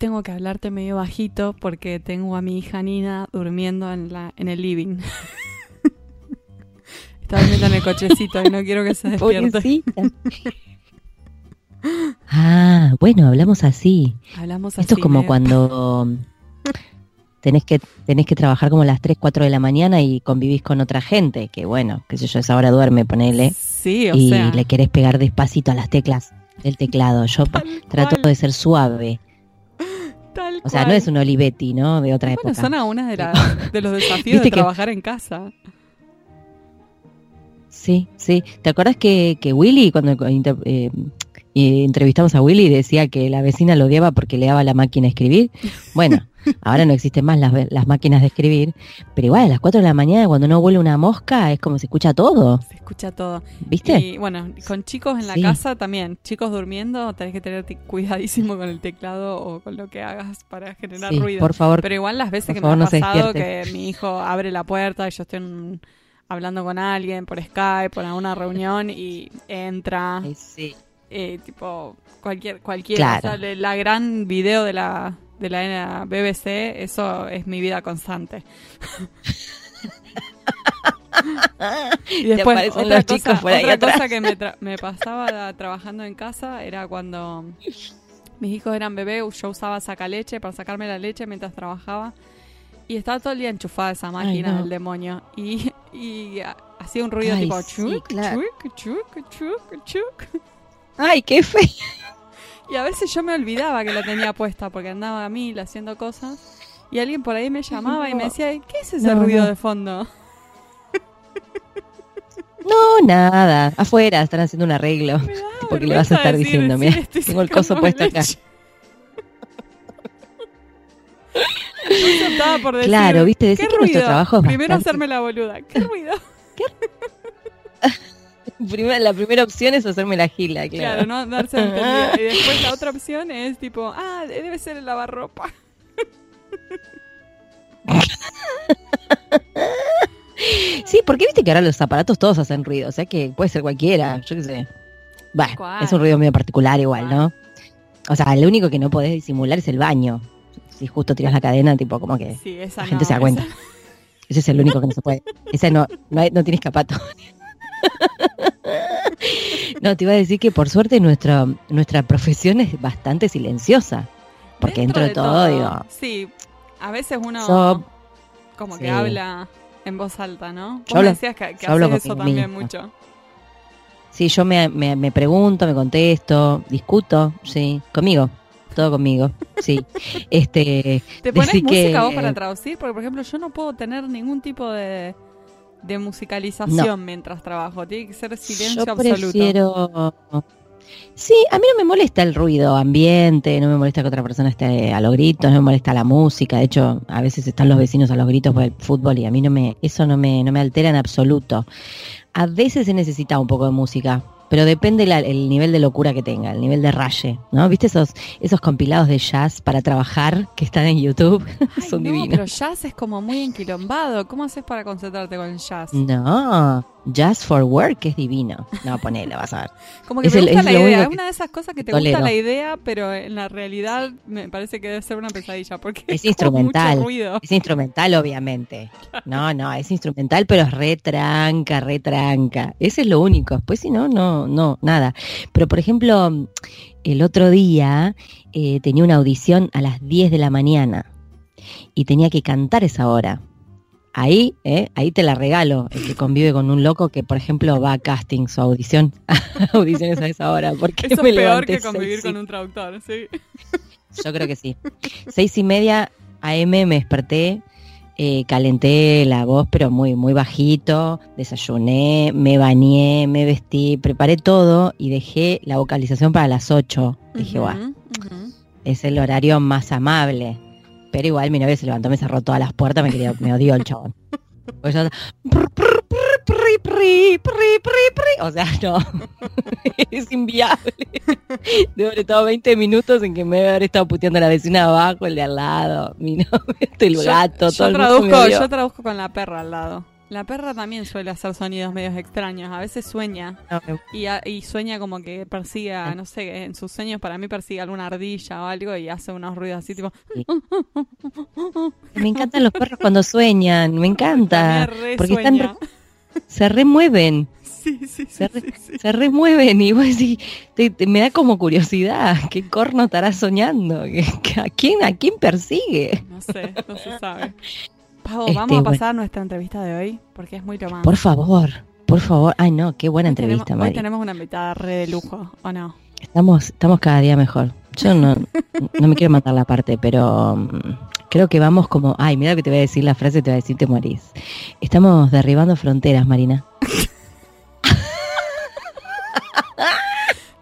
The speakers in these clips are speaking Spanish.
tengo que hablarte medio bajito porque tengo a mi hija Nina durmiendo en, la, en el living. Está durmiendo en el cochecito y no quiero que se despierte. ah, bueno, hablamos así. Hablamos Esto es como medio- cuando tenés que, tenés que trabajar como a las 3, 4 de la mañana y convivís con otra gente, que bueno, qué sé yo, esa hora duerme, ponele, Sí, o y sea. le querés pegar despacito a las teclas del teclado. Yo trato de ser suave. Tal O sea, no es un Olivetti, ¿no? De otra Bueno, época. son algunas de, las- de los desafíos de que- trabajar en casa. Sí, sí. ¿Te acuerdas que, que Willy, cuando eh, eh, entrevistamos a Willy, decía que la vecina lo odiaba porque le daba la máquina a escribir? Bueno, ahora no existen más las, las máquinas de escribir, pero igual a las 4 de la mañana, cuando no vuela una mosca, es como se escucha todo, Se escucha todo. ¿viste? Y bueno, con chicos en la Sí. casa también. Chicos durmiendo, tenés que tener cuidadísimo con el teclado o con lo que hagas para generar Sí, ruido. por favor. Pero igual las veces que favor, me ha no pasado que mi hijo abre la puerta y yo estoy en- hablando con alguien por Skype, por alguna reunión y entra, sí. Eh, tipo cualquier cualquiera, Claro. o sea, la gran video de la de la BBC, eso es mi vida constante. y después otra los cosa, por ahí otra atrás. cosa que me, tra- me pasaba trabajando en casa era cuando mis hijos eran bebés, yo usaba sacaleche para sacarme la leche mientras trabajaba. Y estaba todo el día enchufada esa máquina no. del demonio. Y, y hacía un ruido Ay, tipo sí, chuc, claro. chuc, chuc, chuc, chuc. Ay, qué feo. Y a veces yo me olvidaba que la tenía puesta porque andaba a mil haciendo cosas. Y alguien por ahí me llamaba y me decía, ¿qué es ese No, ruido no. de fondo? No, nada. Afuera están haciendo un arreglo. Me da Porque le vas a estar decir, diciendo, mira, estoy tengo el coso puesto acá. por decir, Claro, viste, decir ¿qué que nuestro ruido? trabajo es Primero bastante- hacerme la boluda. ¿Qué ruido? Primera- la primera opción es hacerme la gila, Claro, claro. no darse entendida. Y después la otra opción es tipo, ah, debe ser el lavarropa. Sí, porque viste que ahora los aparatos todos hacen ruido, o sea que puede ser cualquiera, yo qué sé. Bueno, es un ruido medio particular igual, ¿no? O sea, lo único que no podés disimular es el baño. Si justo tiras la cadena, tipo como que Sí, la gente no, se da cuenta. esa- Ese es el único que no se puede. Ese no, no, hay- no tiene escapato. No, te iba a decir que por suerte nuestra, nuestra profesión es bastante silenciosa. Porque dentro, de todo, digo, Sí, a veces uno So- como sí. que habla en voz alta, ¿no? Vos Yo me decías que, que haces eso también mucho. Sí, yo me, me, me pregunto, me contesto, discuto, sí, conmigo, todo conmigo, sí. Este, ¿Te pones Decí que- música vos para traducir? Porque, por ejemplo, yo no puedo tener ningún tipo de, de musicalización mientras trabajo. Tiene que ser silencio yo absoluto. prefiero... Sí, a mí no me molesta el ruido ambiente, no me molesta que otra persona esté a los gritos, no me molesta la música. De hecho, a veces están los vecinos a los gritos por el fútbol y a mí no me, eso no me, no me altera en absoluto. A veces se necesita un poco de música, pero depende la- el nivel de locura que tenga, el nivel de raye, ¿no? ¿Viste esos, esos compilados de jazz para trabajar que están en YouTube? Ay, Son no, divinos. pero jazz es como muy enquilombado. ¿Cómo haces para concentrarte con el jazz? No, Jazz for Work es divino. No, ponelo, vas a ver. Como que Es me el- gusta es la idea. Es una de esas cosas que te tolero. gusta la idea, pero en la realidad me parece que debe ser una pesadilla. Porque Es instrumental. Mucho ruido. Es instrumental, obviamente. No, no, es instrumental, pero es retranca, retranca. Ese es lo único. Después, si no, no, no, nada. Pero, por ejemplo, el otro día eh, tenía una audición a las 10 de la mañana y tenía que cantar esa hora. Ahí, eh, ahí te la regalo, el que convive con un loco que, por ejemplo, va a casting su audición, audiciones a esa hora. Porque Eso me es peor que convivir seis con un traductor, sí. yo creo que sí. Seis y media AM me desperté, eh, calenté la voz, pero muy, muy bajito, desayuné, me bañé, me vestí, preparé todo y dejé la vocalización para las 8. Dije, es el horario más amable. Pero igual mi novio se levantó, me cerró todas las puertas, me quería, me odió el chabón. Pues yo, pri, pri, pri, pri. O sea, no, es inviable. Debo haber estado 20 minutos en que me debe haber estado puteando a la vecina de abajo, el de al lado, mi novio, el Yo- gato, yo, todo el mundo traduzco, odió. yo traduzco con la perra al lado. La perra también suele hacer sonidos medios extraños. A veces sueña. Y, y sueña como que persigue, no sé, en sus sueños para mí persigue alguna ardilla o algo y hace unos ruidos así tipo... Me encantan los perros cuando sueñan, me encanta. Porque están se remueven. Sí, sí, se, se remueven y vos decís, me da como curiosidad, ¿qué corno estará soñando? ¿A quién, ¿A quién persigue? No sé, no se sabe. Pau, este, vamos a pasar nuestra entrevista de hoy porque es muy tomada. Por favor, por favor. Ay, no, qué buena entrevista, tenemos, Hoy tenemos una invitada re de lujo, ¿o no? Estamos, estamos cada día mejor. Yo no, no me quiero matar la parte, pero mm, creo que vamos como, ay, mira que te voy a decir la frase, te voy a decir te morís. Estamos derribando fronteras, Marina.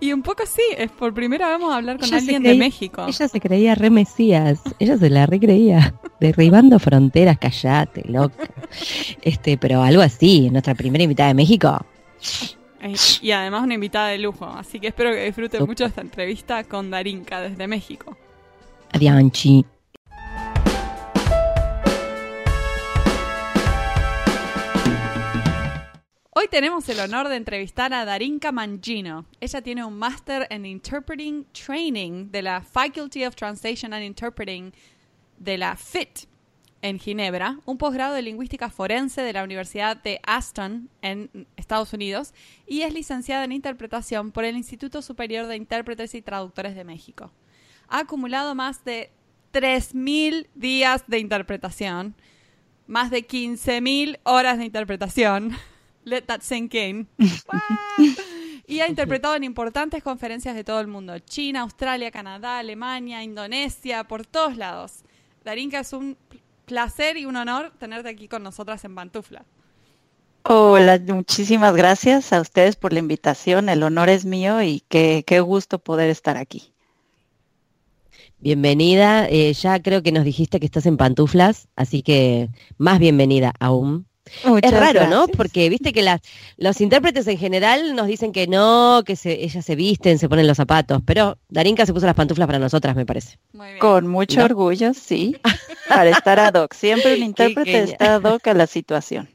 Y un poco sí, es por primera vez vamos a hablar con alguien de México. Ella se creía re mesías, ella se la recreía, derribando fronteras, callate, loca. Este, pero algo así, nuestra primera invitada de México. Y además una invitada de lujo, así que espero que disfruten mucho esta entrevista con Darinka desde México. Adianchi. Hoy tenemos el honor de entrevistar a Darinka Mangino. Ella tiene un máster en Interpreting Training de la Faculty of Translation and Interpreting de la FIT en Ginebra, un posgrado de lingüística forense de la Universidad de Aston en Estados Unidos y es licenciada en interpretación por el Instituto Superior de Intérpretes y Traductores de México. Ha acumulado más de 3.000 días de interpretación, más de 15.000 horas de interpretación Let that sink in. y ha interpretado en importantes conferencias de todo el mundo. China, Australia, Canadá, Alemania, Indonesia, por todos lados. Darinka, es un placer y un honor tenerte aquí con nosotras en Pantufla. Hola, muchísimas gracias a ustedes por la invitación. El honor es mío y qué, qué gusto poder estar aquí. Bienvenida. Eh, ya creo que nos dijiste que estás en pantuflas, así que más bienvenida aún es raro, ¿no? Porque viste que las, los intérpretes en general nos dicen que no, que se, ellas se visten, se ponen los zapatos, pero Darinka se puso las pantuflas para nosotras, me parece. Con mucho orgullo, sí, para estar ad hoc. Siempre un intérprete está ad hoc a la situación.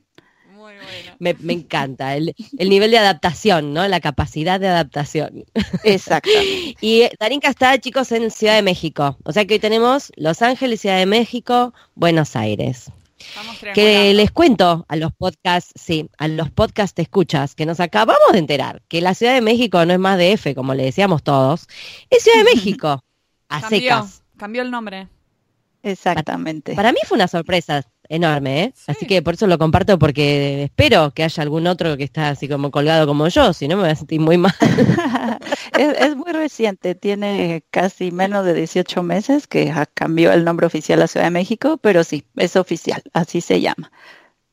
Muy bueno. Me, me encanta el, el, nivel de adaptación, ¿no? La capacidad de adaptación. Exacto. y Darinka está, chicos, en Ciudad de México. O sea que hoy tenemos Los Ángeles, Ciudad de México, Buenos Aires que les cuento a los podcasts, sí, a los podcasts escuchas, que nos acabamos de enterar que la Ciudad de México no es más de F, como le decíamos todos, es Ciudad de México, a cambió, secas. Cambió el nombre. Exactamente. Para, mí fue una sorpresa enorme, ¿eh? Así que por eso lo comparto porque espero que haya algún otro que está así como colgado como yo, si no me voy a sentir muy mal. es, muy reciente, tiene casi menos de 18 meses que cambió el nombre oficial a Ciudad de México, pero sí, es oficial, así se llama.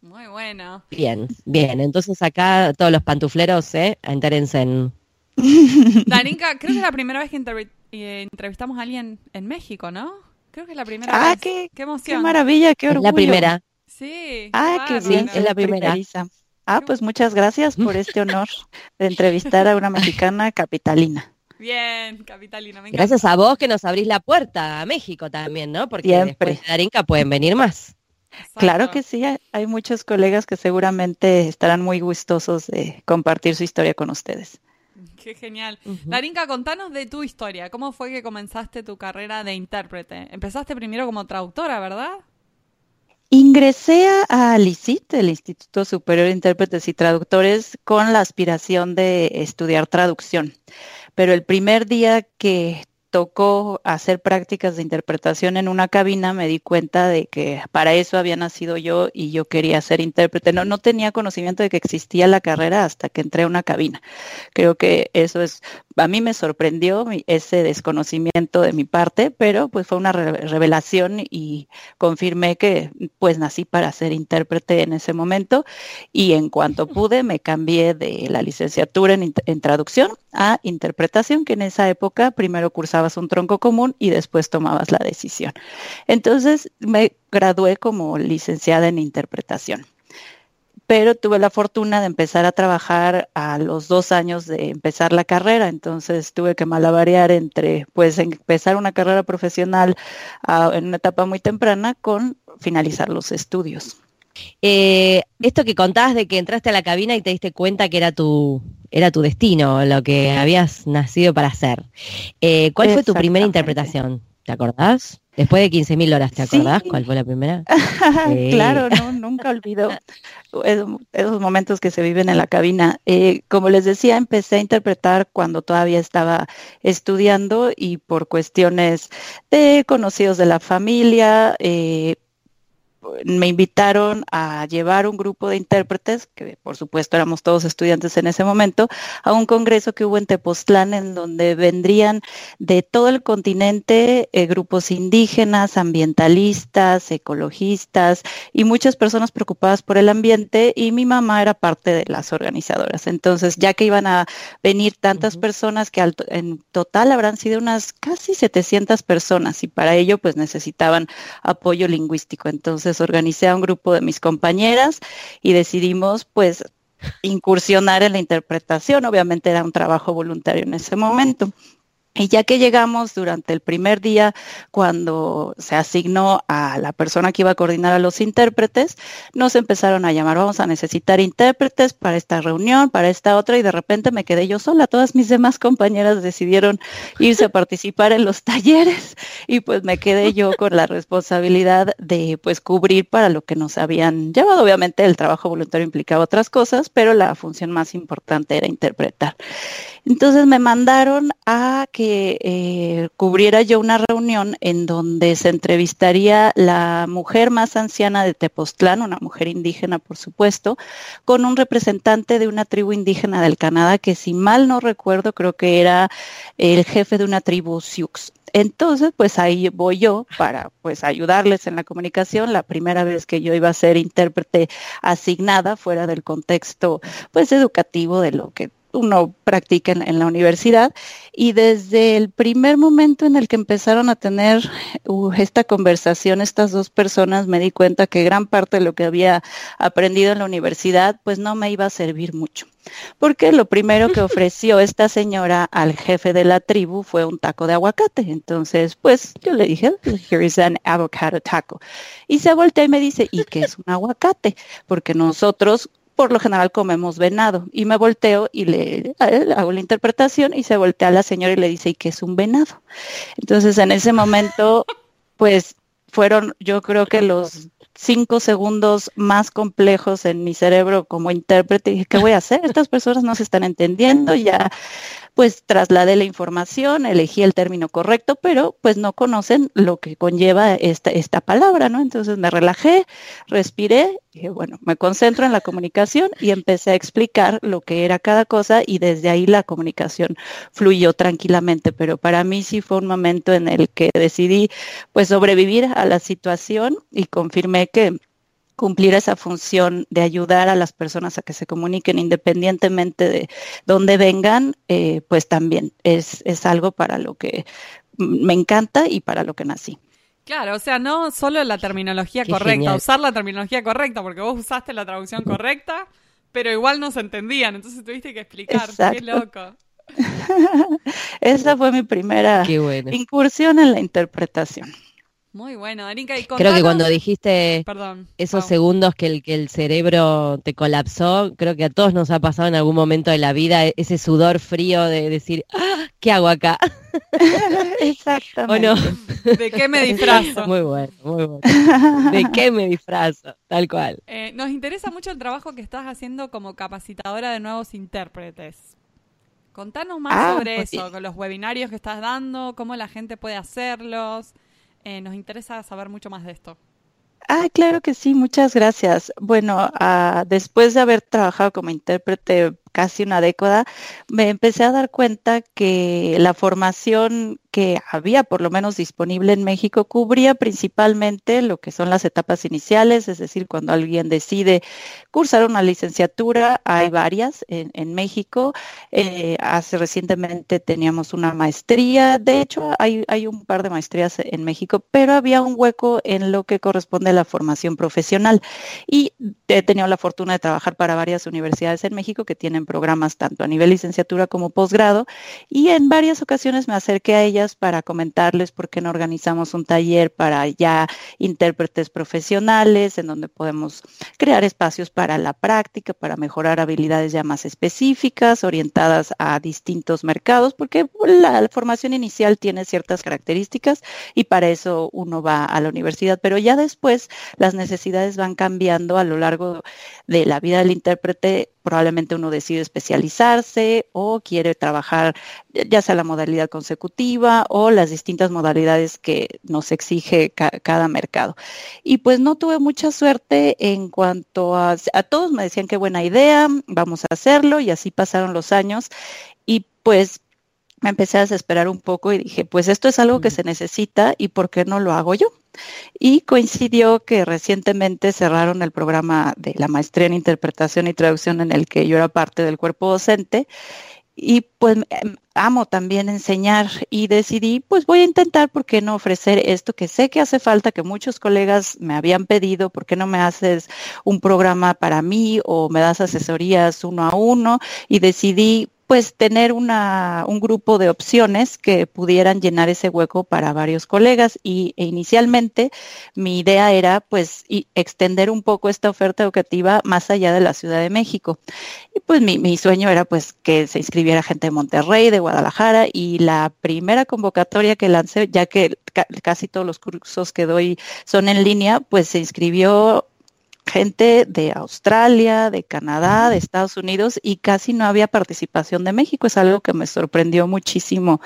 Muy bueno. Bien, bien, entonces acá todos los pantufleros, ¿eh? Entérense en... Darinka, creo que es la primera vez que eh, entrevistamos a alguien en México, ¿no? Creo que es la primera ah, vez. Qué, qué emoción. Qué maravilla, qué orgullo. Es la primera. Sí. Ah, qué bien, es la primera. Ah, pues muchas gracias por este honor de entrevistar a una mexicana capitalina. Bien, capitalina. Me gracias a vos que nos abrís la puerta a México también, ¿no? Porque Siempre. después de Darinka pueden venir más. Claro que sí, hay muchos colegas que seguramente estarán muy gustosos de compartir su historia con ustedes. Qué genial. Darinka, contanos de tu historia. ¿Cómo fue que comenzaste tu carrera de intérprete? Empezaste primero como traductora, ¿verdad? Ingresé a LICIT, el Instituto Superior de Intérpretes y Traductores, con la aspiración de estudiar traducción. Pero el primer día que tocó hacer prácticas de interpretación en una cabina, me di cuenta de que para eso había nacido yo y yo quería ser intérprete. No, no tenía conocimiento de que existía la carrera hasta que entré a una cabina. Creo que eso es, a mí me sorprendió ese desconocimiento de mi parte, pero pues fue una revelación y confirmé que pues nací para ser intérprete en ese momento. Y en cuanto pude me cambié de la licenciatura en, en traducción a interpretación, que en esa época primero cursabas un tronco común y después tomabas la decisión. Entonces me gradué como licenciada en interpretación pero tuve la fortuna de empezar a trabajar a los dos años de empezar la carrera, entonces tuve que malabarear entre pues empezar una carrera profesional ah, en una etapa muy temprana con finalizar los estudios. Eh, esto que contabas de que entraste a la cabina y te diste cuenta que era tu, era tu destino, lo que habías nacido para hacer. Eh, ¿Cuál fue tu primera interpretación? ¿Te acordás? Después de 15.000 horas, ¿te acordás cuál fue la primera? claro, no, nunca olvido esos momentos que se viven en la cabina. Eh, como les decía, empecé a interpretar cuando todavía estaba estudiando y por cuestiones de conocidos de la familia, eh, me invitaron a llevar un grupo de intérpretes, que por supuesto éramos todos estudiantes en ese momento, a un congreso que hubo en Tepoztlán, en donde vendrían de todo el continente eh, grupos indígenas, ambientalistas, ecologistas y muchas personas preocupadas por el ambiente y mi mamá era parte de las organizadoras. Entonces, ya que iban a venir tantas personas, que en total habrán sido unas casi 700 personas y para ello pues necesitaban apoyo lingüístico. Entonces, organicé a un grupo de mis compañeras y decidimos pues incursionar en la interpretación. Obviamente era un trabajo voluntario en ese momento. Y ya que llegamos durante el primer día, cuando se asignó a la persona que iba a coordinar a los intérpretes, nos empezaron a llamar, vamos a necesitar intérpretes para esta reunión, para esta otra, y de repente me quedé yo sola. Todas mis demás compañeras decidieron irse a participar en los talleres y pues me quedé yo con la responsabilidad de pues cubrir para lo que nos habían llevado. Obviamente el trabajo voluntario implicaba otras cosas, pero la función más importante era interpretar. Entonces me mandaron a que eh, cubriera yo una reunión en donde se entrevistaría la mujer más anciana de Tepoztlán, una mujer indígena por supuesto, con un representante de una tribu indígena del Canadá que si mal no recuerdo creo que era el jefe de una tribu Sioux. Entonces, pues ahí voy yo para pues ayudarles en la comunicación. La primera vez que yo iba a ser intérprete asignada fuera del contexto pues educativo de lo que uno practica en, la universidad y desde el primer momento en el que empezaron a tener uh, esta conversación estas dos personas me di cuenta que gran parte de lo que había aprendido en la universidad pues no me iba a servir mucho porque lo primero que ofreció esta señora al jefe de la tribu fue un taco de aguacate. Entonces, pues yo le dije, here is an avocado taco. Y se voltea y me dice, ¿y qué es un aguacate? Porque nosotros por lo general comemos venado. Y me volteo y le, hago la interpretación y se voltea a la señora y le dice, ¿y qué es un venado? Entonces en ese momento, pues fueron yo creo que los cinco segundos más complejos en mi cerebro como intérprete. Y dije, ¿qué voy a hacer? Estas personas no se están entendiendo, ya pues trasladé la información, elegí el término correcto, pero pues no conocen lo que conlleva esta, esta palabra, ¿no? Entonces me relajé, respiré, y bueno, me concentro en la comunicación y empecé a explicar lo que era cada cosa y desde ahí la comunicación fluyó tranquilamente, pero para mí sí fue un momento en el que decidí pues sobrevivir a la situación y confirmé que cumplir esa función de ayudar a las personas a que se comuniquen independientemente de dónde vengan, eh, pues también es, es algo para lo que me encanta y para lo que nací. Claro, o sea, no solo la terminología correcta, usar la terminología correcta, porque vos usaste la traducción correcta, pero igual no se entendían, entonces tuviste que explicar. Qué loco. Esa fue mi primera incursión en la interpretación. Muy bueno, Darinka. creo que cuando dijiste esos segundos que el, que el cerebro te colapsó, creo que a todos nos ha pasado en algún momento de la vida e-, ese sudor frío de decir, ah, ¿qué hago acá? Exactamente. ¿De qué me disfrazo? Muy bueno, muy bueno. ¿De qué me disfrazo? Tal cual. Eh, nos interesa mucho el trabajo que estás haciendo como capacitadora de nuevos intérpretes. Contanos más ah, sobre pues eso, con los webinarios que estás dando, cómo la gente puede hacerlos. Eh, nos interesa saber mucho más de esto. Ah, claro que sí, muchas gracias. Bueno, ah, después de haber trabajado como intérprete casi una década, me empecé a dar cuenta que la formación que había por lo menos disponible en México cubría principalmente lo que son las etapas iniciales, es decir, cuando alguien decide cursar una licenciatura, hay varias en, México. Eh, hace recientemente teníamos una maestría, de hecho hay, hay un par de maestrías en México, pero había un hueco en lo que corresponde a la formación profesional. Y he tenido la fortuna de trabajar para varias universidades en México que tienen tienen programas tanto a nivel licenciatura como posgrado y en varias ocasiones me acerqué a ellas para comentarles por qué no organizamos un taller para ya intérpretes profesionales en donde podemos crear espacios para la práctica, para mejorar habilidades ya más específicas, orientadas a distintos mercados, porque la, formación inicial tiene ciertas características y para eso uno va a la universidad, pero ya después las necesidades van cambiando a lo largo de la vida del intérprete probablemente uno decide especializarse o quiere trabajar ya sea la modalidad consecutiva o las distintas modalidades que nos exige cada mercado. Y pues no tuve mucha suerte en cuanto a, a todos me decían qué buena idea, vamos a hacerlo y así pasaron los años y pues me empecé a desesperar un poco y dije, pues esto es algo que se necesita y ¿por qué no lo hago yo? Y coincidió que recientemente cerraron el programa de la maestría en interpretación y traducción en el que yo era parte del cuerpo docente. Y pues em, amo también enseñar y decidí, pues voy a intentar, ¿por qué no ofrecer esto que sé que hace falta, que muchos colegas me habían pedido, ¿por qué no me haces un programa para mí o me das asesorías uno a uno? Y decidí, pues tener una, un grupo de opciones que pudieran llenar ese hueco para varios colegas y e inicialmente mi idea era pues extender un poco esta oferta educativa más allá de la Ciudad de México. Y pues mi, mi sueño era pues que se inscribiera gente de Monterrey, de Guadalajara y la primera convocatoria que lancé, ya que casi todos los cursos que doy son en línea, pues se inscribió gente de Australia, de Canadá, de Estados Unidos y casi no había participación de México. Es algo que me sorprendió muchísimo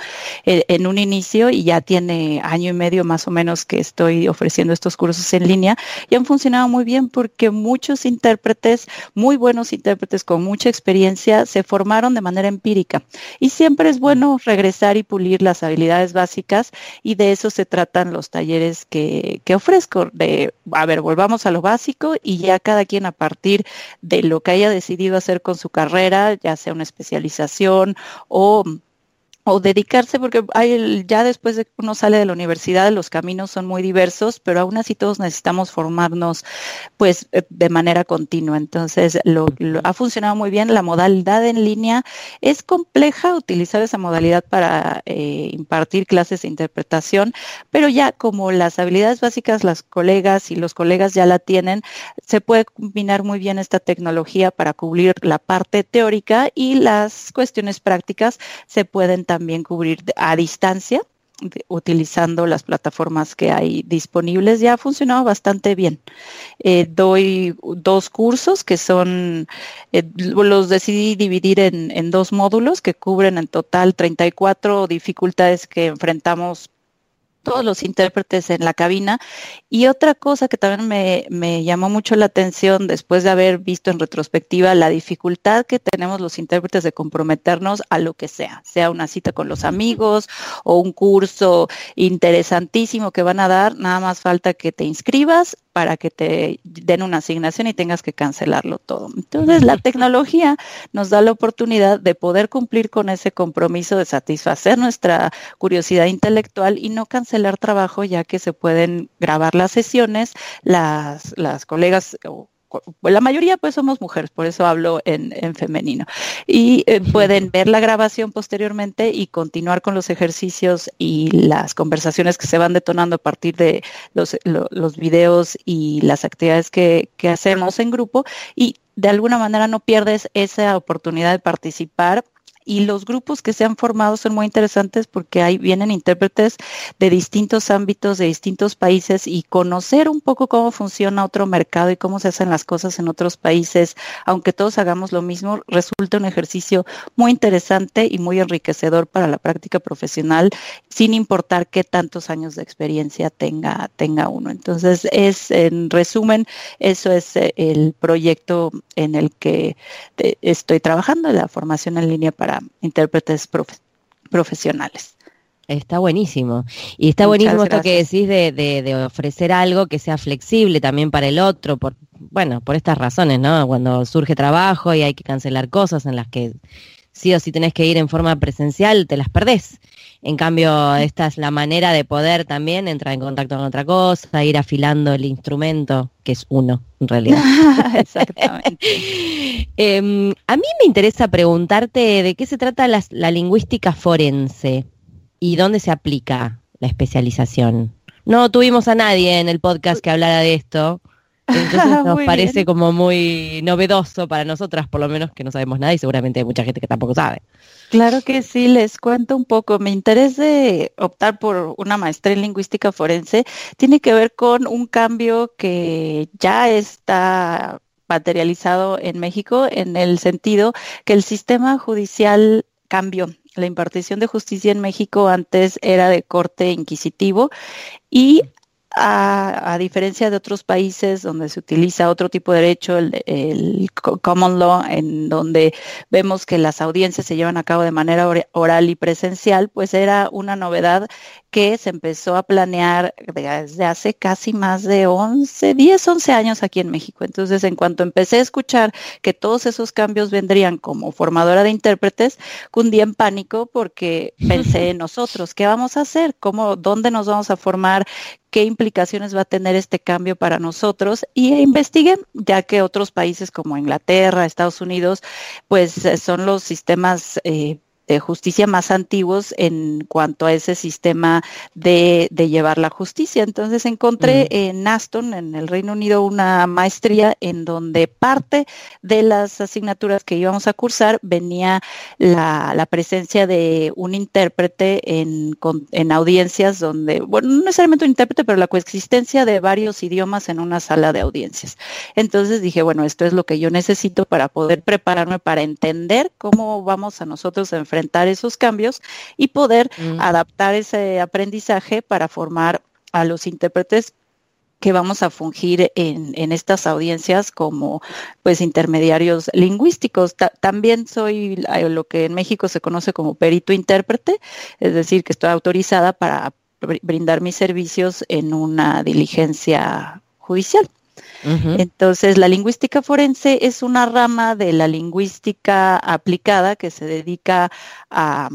eh, en un inicio y ya tiene año y medio más o menos que estoy ofreciendo estos cursos en línea y han funcionado muy bien porque muchos intérpretes, muy buenos intérpretes con mucha experiencia, se formaron de manera empírica. Y siempre es bueno regresar y pulir las habilidades básicas y de eso se tratan los talleres que, que ofrezco. De, a ver, volvamos a lo básico y y ya cada quien a partir de lo que haya decidido hacer con su carrera, ya sea una especialización o o dedicarse, porque hay, ya después de que uno sale de la universidad, los caminos son muy diversos, pero aún así todos necesitamos formarnos pues eh, de manera continua. Entonces, lo, ha funcionado muy bien. La modalidad en línea es compleja utilizar esa modalidad para eh, impartir clases de interpretación, pero ya como las habilidades básicas, las colegas y los colegas ya la tienen, se puede combinar muy bien esta tecnología para cubrir la parte teórica y las cuestiones prácticas se pueden también cubrir a distancia utilizando las plataformas que hay disponibles ya ha funcionado bastante bien. Eh, doy dos cursos que son, eh, los decidí dividir en, en, dos módulos que cubren en total 34 dificultades que enfrentamos todos los intérpretes en la cabina. Y otra cosa que también me, llamó mucho la atención después de haber visto en retrospectiva la dificultad que tenemos los intérpretes de comprometernos a lo que sea, sea una cita con los amigos o un curso interesantísimo que van a dar, nada más falta que te inscribas para que te den una asignación y tengas que cancelarlo todo. Entonces, la tecnología nos da la oportunidad de poder cumplir con ese compromiso de satisfacer nuestra curiosidad intelectual y no cancelar trabajo, ya que se pueden grabar las sesiones, las, las colegas la mayoría pues somos mujeres, por eso hablo en, femenino. Y eh, pueden ver la grabación posteriormente y continuar con los ejercicios y las conversaciones que se van detonando a partir de los, los videos y las actividades que, que hacemos en grupo. Y de alguna manera no pierdes esa oportunidad de participar y los grupos que se han formado son muy interesantes porque ahí vienen intérpretes de distintos ámbitos, de distintos países y conocer un poco cómo funciona otro mercado y cómo se hacen las cosas en otros países, aunque todos hagamos lo mismo, resulta un ejercicio muy interesante y muy enriquecedor para la práctica profesional, sin importar qué tantos años de experiencia tenga, tenga uno. Entonces, es en resumen, eso es eh, el proyecto en el que eh, estoy trabajando, la formación en línea para intérpretes profesionales. Está buenísimo. Y está buenísimo esto que decís de, de, ofrecer algo que sea flexible también para el otro, por, bueno, por estas razones, ¿no? Cuando surge trabajo y hay que cancelar cosas en las que sí o sí tenés que ir en forma presencial, te las perdés. En cambio, esta es la manera de poder también entrar en contacto con otra cosa, ir afilando el instrumento, que es uno, en realidad. Exactamente. Em, a mí me interesa preguntarte de qué se trata la, la lingüística forense y dónde se aplica la especialización. No tuvimos a nadie en el podcast que hablara de esto. Entonces nos Muy parece bien. como muy novedoso para nosotras, por lo menos que no sabemos nada y seguramente hay mucha gente que tampoco sabe. Claro que sí, les cuento un poco. Mi interés de optar por una maestría en lingüística forense tiene que ver con un cambio que ya está materializado en México en el sentido que el sistema judicial cambió. La impartición de justicia en México antes era de corte inquisitivo y a, a diferencia de otros países donde se utiliza otro tipo de derecho, el, el co- common law, en donde vemos que las audiencias se llevan a cabo de manera ora- oral y presencial, pues era una novedad que se empezó a planear desde hace casi más de 11, 10, 11 años aquí en México. Entonces, en cuanto empecé a escuchar que todos esos cambios vendrían como formadora de intérpretes, cundí en pánico porque pensé en nosotros, ¿qué vamos a hacer? ¿Cómo, dónde nos vamos a formar? Qué implicaciones va a tener este cambio para nosotros. Y investigué, ya que otros países como Inglaterra, Estados Unidos, pues eh, son los sistemas eh, de justicia más antiguos en cuanto a ese sistema de, de llevar la justicia. Entonces encontré en Aston, en el Reino Unido, una maestría en donde parte de las asignaturas que íbamos a cursar venía la, la presencia de un intérprete en, en audiencias donde, bueno, no necesariamente un intérprete, pero la coexistencia de varios idiomas en una sala de audiencias. Entonces dije, bueno, esto es lo que yo necesito para poder prepararme para entender cómo vamos a nosotros a enfrentar esos cambios y poder Mm. adaptar ese aprendizaje para formar a los intérpretes que vamos a fungir en, en estas audiencias como pues intermediarios lingüísticos. Ta- también soy lo que en México se conoce como perito intérprete, es decir, que estoy autorizada para br- brindar mis servicios en una diligencia judicial. Entonces, la lingüística forense es una rama de la lingüística aplicada que se dedica a,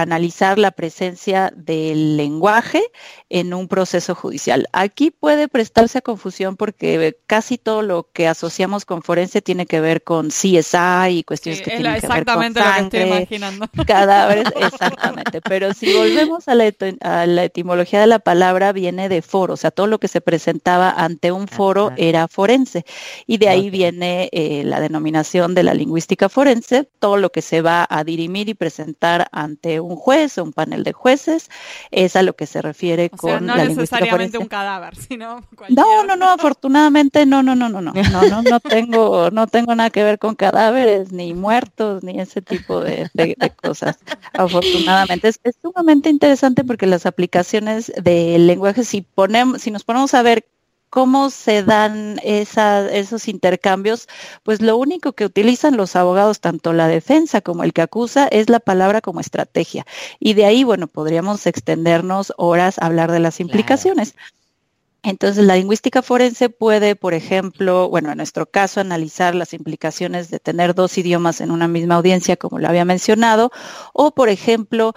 analizar la presencia del lenguaje en un proceso judicial. Aquí puede prestarse a confusión porque casi todo lo que asociamos con forense tiene que ver con CSI y cuestiones Sí, que tienen la- que ver con exactamente lo que estoy sangre, imaginando. cadáveres, exactamente. Pero si volvemos a la, eto- a la etimología de la palabra, viene de foro, o sea, todo lo que se presentaba ante un foro Ajá. era forense. Y de ahí viene eh, la denominación de la lingüística forense, todo lo que se va a dirimir y presentar ante un juez o un panel de jueces, es a lo que se refiere O con sea, no la necesariamente un cadáver, sino No, cualquier- no, no, afortunadamente no, no, no, no, no, no, no, no tengo, no tengo nada que ver con cadáveres, ni muertos, ni ese tipo de, de- de cosas. Afortunadamente es, es sumamente interesante porque las aplicaciones del lenguaje, si ponemos, si nos ponemos a ver cómo se dan esa- esos intercambios, pues lo único que utilizan los abogados, tanto la defensa como el que acusa, es la palabra como estrategia. Y de ahí, bueno, podríamos extendernos horas a hablar de las Claro. implicaciones. Entonces, la lingüística forense puede, por ejemplo, bueno, en nuestro caso, analizar las implicaciones de tener dos idiomas en una misma audiencia, como lo había mencionado, o, por ejemplo,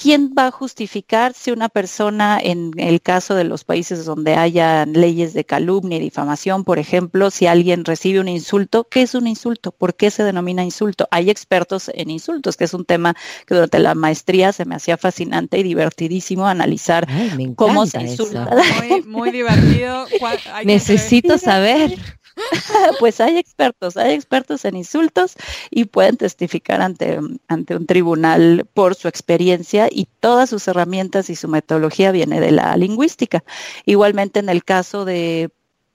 ¿quién va a justificar si una persona, en el caso de los países donde haya leyes de calumnia y difamación, por ejemplo, si alguien recibe un insulto, ¿qué es un insulto? ¿Por qué se denomina insulto? Hay expertos en insultos, que es un tema que durante la maestría se me hacía fascinante y divertidísimo analizar Ay, cómo se insulta. Muy, muy divertido. Hay Necesito saber. pues hay expertos, hay expertos en insultos y pueden testificar ante, ante un tribunal por su experiencia y todas sus herramientas y su metodología viene de la lingüística. Igualmente en el caso de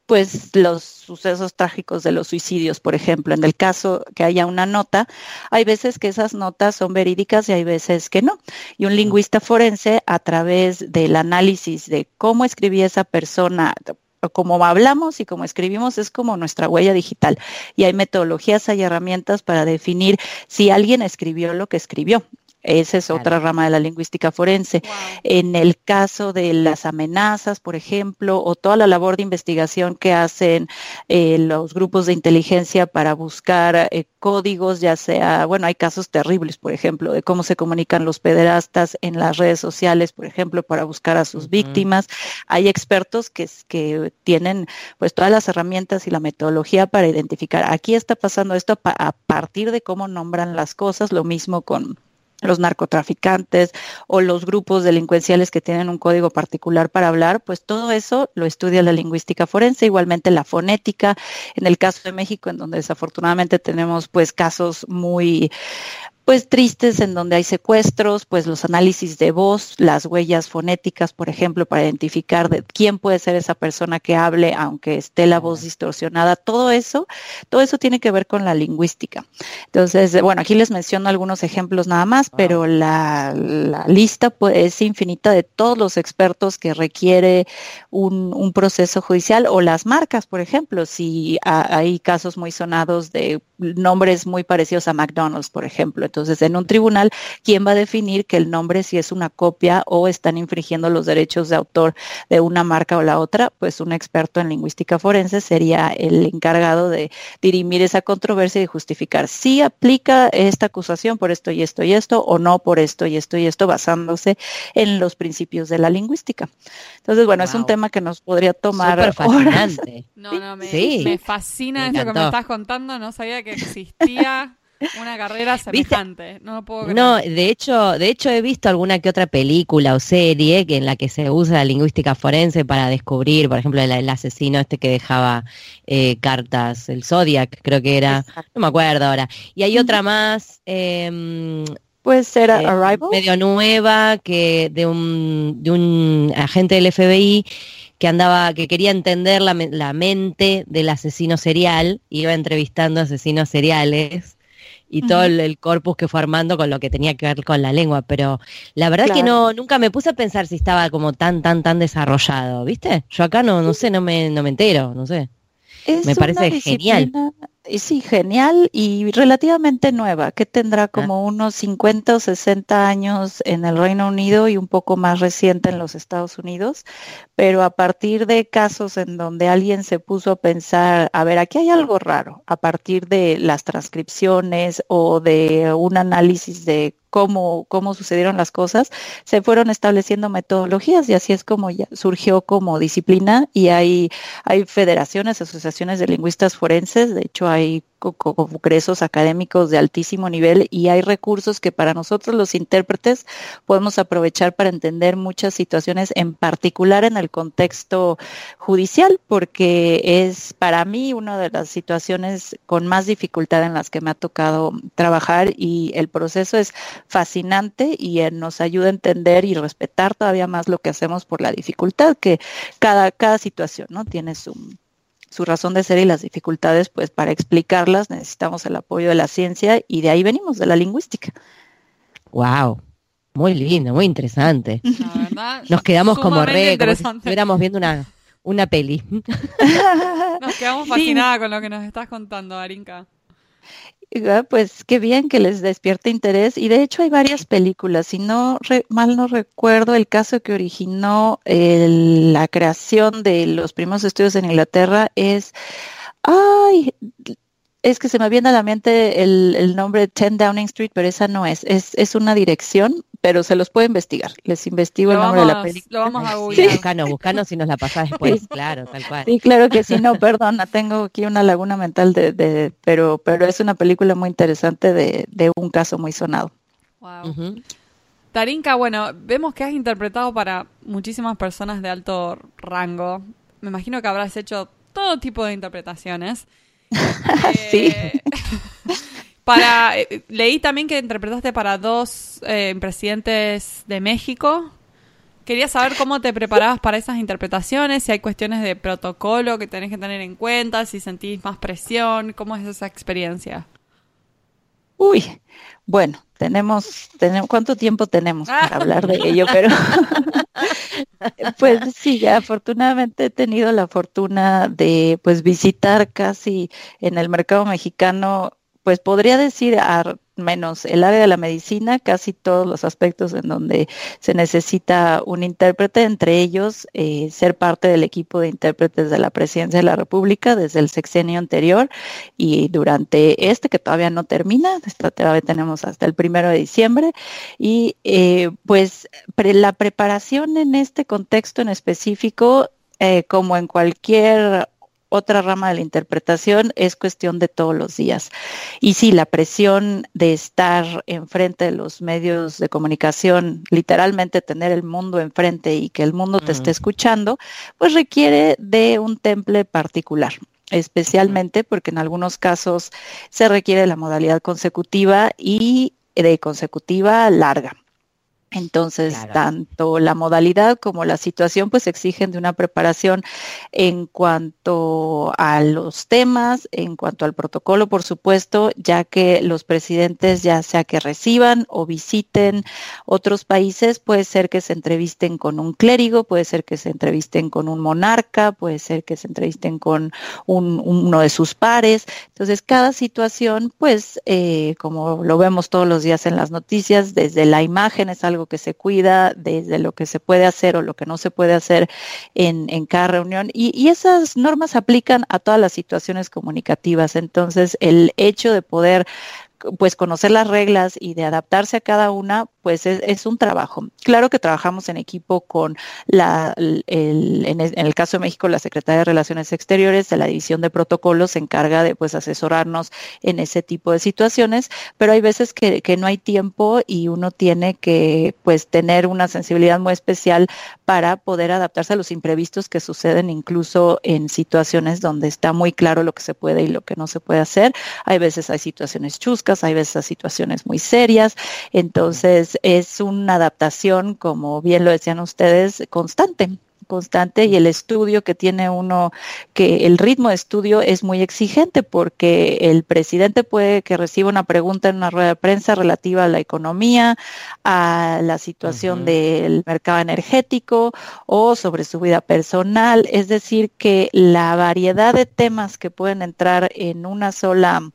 pues los sucesos trágicos de los suicidios, por ejemplo, en el caso que haya una nota, hay veces que esas notas son verídicas y hay veces que no. Y un lingüista forense, a través del análisis de cómo escribía esa persona, como hablamos y como escribimos es como nuestra huella digital. Y hay metodologías, hay herramientas para definir si alguien escribió lo que escribió. Esa es otra rama de la lingüística forense. En el caso de las amenazas, por ejemplo, o toda la labor de investigación que hacen eh, los grupos de inteligencia para buscar eh, códigos, ya sea, bueno, hay casos terribles, por ejemplo, de cómo se comunican los pederastas en las redes sociales, por ejemplo, para buscar a sus víctimas. Hay expertos que, que tienen pues todas las herramientas y la metodología para identificar, aquí está pasando esto a partir de cómo nombran las cosas, lo mismo con los narcotraficantes o los grupos delincuenciales que tienen un código particular para hablar, pues todo eso lo estudia la lingüística forense, igualmente la fonética, en el caso de México, en donde desafortunadamente tenemos pues casos muy pues tristes en donde hay secuestros, pues los análisis de voz, las huellas fonéticas, por ejemplo, para identificar de quién puede ser esa persona que hable, aunque esté la voz distorsionada, todo eso, todo eso tiene que ver con la lingüística. Entonces, bueno, aquí les menciono algunos ejemplos nada más, pero la, lista pues, es infinita de todos los expertos que requiere un, un proceso judicial o las marcas, por ejemplo, si hay casos muy sonados de nombres muy parecidos a McDonald's, por ejemplo. Entonces, en un tribunal, ¿quién va a definir que el nombre si es una copia o están infringiendo los derechos de autor de una marca o la otra? Pues un experto en lingüística forense sería el encargado de dirimir esa controversia y justificar si aplica esta acusación por esto y esto y esto o no por esto y esto y esto basándose en los principios de la lingüística. Entonces, bueno, es un tema que nos podría tomar fascinante. No, no, me, me fascina esto que me estás contando, no sabía que existía una carrera semejante. No puedo No, de hecho, de hecho he visto alguna que otra película o serie que en la que se usa la lingüística forense para descubrir, por ejemplo, el, asesino este que dejaba eh, cartas, el Zodiac, creo que era, no me acuerdo ahora. Y hay otra más. Eh, Puede ser Arrival. Medio nueva, que de un, de un agente del FBI que andaba, que quería entender la, la mente del asesino serial, iba entrevistando asesinos seriales y todo el, corpus que fue armando con lo que tenía que ver con la lengua, pero la verdad es que no, nunca me puse a pensar si estaba como tan, tan, tan desarrollado, ¿viste? Yo acá no, no sé, no me, no me entero, no sé. me parece genial sí, genial y relativamente nueva, que tendrá como unos 50 o 60 años en el Reino Unido y un poco más reciente en los Estados Unidos, pero a partir de casos en donde alguien se puso a pensar, a ver, aquí hay algo raro, a partir de las transcripciones o de un análisis de cómo, cómo sucedieron las cosas, se fueron estableciendo metodologías y así es como ya surgió como disciplina y hay, hay federaciones, asociaciones de lingüistas forenses, de hecho hay congresos académicos de altísimo nivel y hay recursos que para nosotros los intérpretes podemos aprovechar para entender muchas situaciones, en particular en el contexto judicial, porque es para mí una de las situaciones con más dificultad en las que me ha tocado trabajar y el proceso es fascinante y nos ayuda a entender y respetar todavía más lo que hacemos por la dificultad que cada, cada situación no tiene su su razón de ser y las dificultades, pues para explicarlas necesitamos el apoyo de la ciencia y de ahí venimos, de la lingüística. Wow, muy lindo, muy interesante. Nos quedamos como re, como si estuviéramos viendo una, una peli. Nos quedamos fascinadas con lo que nos estás contando, Arinka. Pues qué bien que les despierte interés. Y de hecho hay varias películas. Si no mal no recuerdo, el caso que originó la creación de los primeros estudios en Inglaterra es, ay, es que se me viene a la mente el, el nombre 10 Downing Street, pero esa no es. es. Es una dirección, pero se los puede investigar. Les investigo el nombre de la película. Lo vamos a googlear. Sí. Buscanos, si nos la pasás después, claro, tal cual. Sí, claro que sí, no, perdona, tengo aquí una laguna mental de, de pero, pero es una película muy interesante de, de un caso muy sonado. Wow. Tarinka, bueno, vemos que has interpretado para muchísimas personas de alto rango. Me imagino que habrás hecho todo tipo de interpretaciones. sí. Eh, para, eh, leí también que interpretaste para dos eh, presidentes de México. Quería saber cómo te preparabas para esas interpretaciones, si hay cuestiones de protocolo que tenés que tener en cuenta, si sentís más presión, cómo es esa experiencia. Uy, bueno, tenemos, tenemos ¿cuánto tiempo tenemos para hablar de ello? Pero pues sí, afortunadamente he tenido la fortuna de pues visitar casi en el mercado mexicano pues podría decir a menos el área de la medicina, casi todos los aspectos en donde se necesita un intérprete, entre ellos eh, ser parte del equipo de intérpretes de la Presidencia de la República desde el sexenio anterior y durante este que todavía no termina, todavía tenemos hasta el primero de diciembre. Y eh, pues la preparación en este contexto en específico eh, como en cualquier otra rama de la interpretación es cuestión de todos los días. Y sí, la presión de estar enfrente de los medios de comunicación, literalmente tener el mundo enfrente y que el mundo te esté escuchando, pues requiere de un temple particular especialmente porque en algunos casos se requiere la modalidad consecutiva y de consecutiva larga. Entonces, tanto la modalidad como la situación pues exigen de una preparación en cuanto a los temas, en cuanto al protocolo, por supuesto, ya que los presidentes ya sea que reciban o visiten otros países, puede ser que se entrevisten con un clérigo, puede ser que se entrevisten con un monarca, puede ser que se entrevisten con uno de sus pares. Entonces, cada situación, pues, eh, como lo vemos todos los días en las noticias, desde la imagen es algo que se cuida, desde lo que se puede hacer o lo que no se puede hacer en, cada reunión. Y, y esas normas aplican a todas las situaciones comunicativas. Entonces, el hecho de poder pues conocer las reglas y de adaptarse a cada una, pues es, un trabajo. Claro que trabajamos en equipo con la, en, el, caso de México, la Secretaría de Relaciones Exteriores de la División de Protocolos se encarga de pues asesorarnos en ese tipo de situaciones, pero hay veces que, no hay tiempo y uno tiene que pues tener una sensibilidad muy especial para poder adaptarse a los imprevistos que suceden incluso en situaciones donde está muy claro lo que se puede y lo que no se puede hacer. Hay veces hay situaciones chuscas, hay veces situaciones muy serias, entonces es una adaptación, como bien lo decían ustedes, constante constante y el estudio que tiene uno, que el ritmo de estudio es muy exigente porque el presidente puede que reciba una pregunta en una rueda de prensa relativa a la economía, a la situación del mercado energético o sobre su vida personal. Es decir, que la variedad de temas que pueden entrar en una sola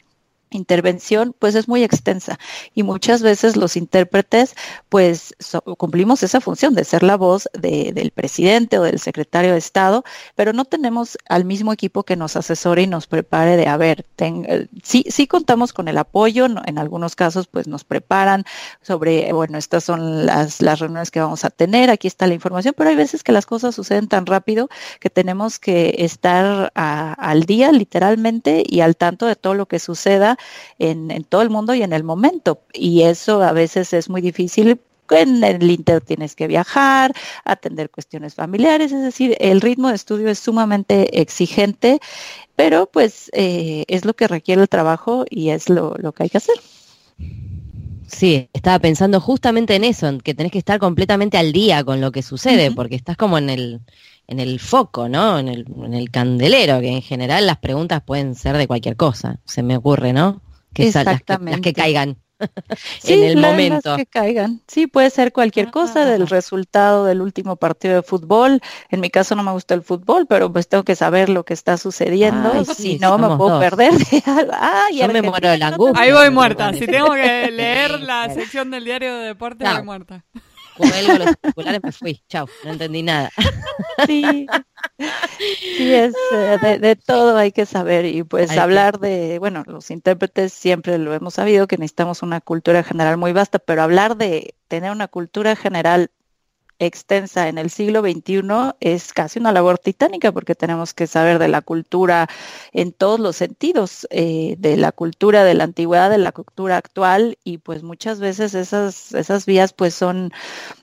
intervención pues es muy extensa. Y muchas veces los intérpretes pues cumplimos esa función de ser la voz del presidente o del secretario de Estado, pero no tenemos al mismo equipo que nos asesore y nos prepare de, a ver, eh, sí, sí contamos con el apoyo, en algunos casos pues nos preparan sobre, bueno, estas son las, las reuniones que vamos a tener, aquí está la información, pero hay veces que las cosas suceden tan rápido que tenemos que estar al día literalmente y al tanto de todo lo que suceda en, todo el mundo y en el momento. Y eso a veces es muy difícil en el Inter tienes que viajar, atender cuestiones familiares, es decir, el ritmo de estudio es sumamente exigente, pero pues eh, es lo que requiere el trabajo y es lo, que hay que hacer. Sí, estaba pensando justamente en eso, en que tenés que estar completamente al día con lo que sucede, porque estás como en el, en el foco, ¿no? En el, en el candelero, que en general las preguntas pueden ser de cualquier cosa, se me ocurre, ¿no? Que Exactamente. Las que, caigan. en el momento. que caigan. Sí, puede ser cualquier cosa del resultado del último partido de fútbol. En mi caso no me gusta el fútbol, pero pues tengo que saber lo que está sucediendo. si no, me puedo perder de algo. Yo me muero de la angustia. Ahí voy muerta. Si tengo que leer la sección del diario de deportes, voy muerta los circulares, me fui. Chao, no entendí nada. Sí, sí es eh, de, todo hay que saber y pues hablar de, bueno, los intérpretes siempre lo hemos sabido que necesitamos una cultura general muy vasta, pero hablar de tener una cultura general extensa en el siglo XXI es casi una labor titánica porque tenemos que saber de la cultura en todos los sentidos, eh, de la cultura de la antigüedad, de la cultura actual y pues muchas veces esas, esas vías pues son,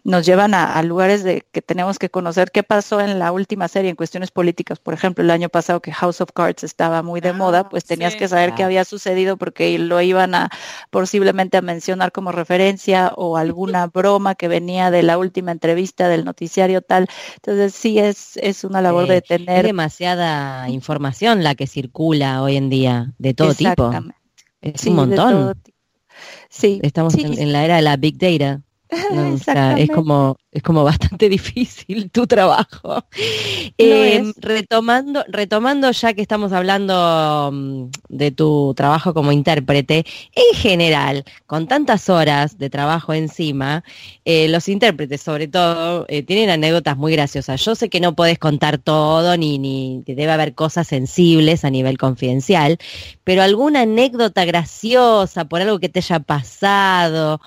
nos llevan a, lugares de que tenemos que conocer qué pasó en la última serie en cuestiones políticas. Por ejemplo, el año pasado que House of Cards estaba muy de moda, ah, pues tenías que saber qué había sucedido porque lo iban a posiblemente a mencionar como referencia o alguna broma que venía de la última entrevista del noticiario tal. Entonces sí es, es una labor de tener... demasiada información la que circula hoy en día, de todo tipo. Es un montón. Sí. Estamos En, la era de la big data. es como es como bastante difícil tu trabajo. Eh, retomando, retomando ya que estamos hablando mm, de tu trabajo como intérprete, en general, con tantas horas de trabajo encima, eh, los intérpretes sobre todo eh, tienen anécdotas muy graciosas. Yo sé que no puedes contar todo, ni, ni que debe haber cosas sensibles a nivel confidencial, pero alguna anécdota graciosa por algo que te haya pasado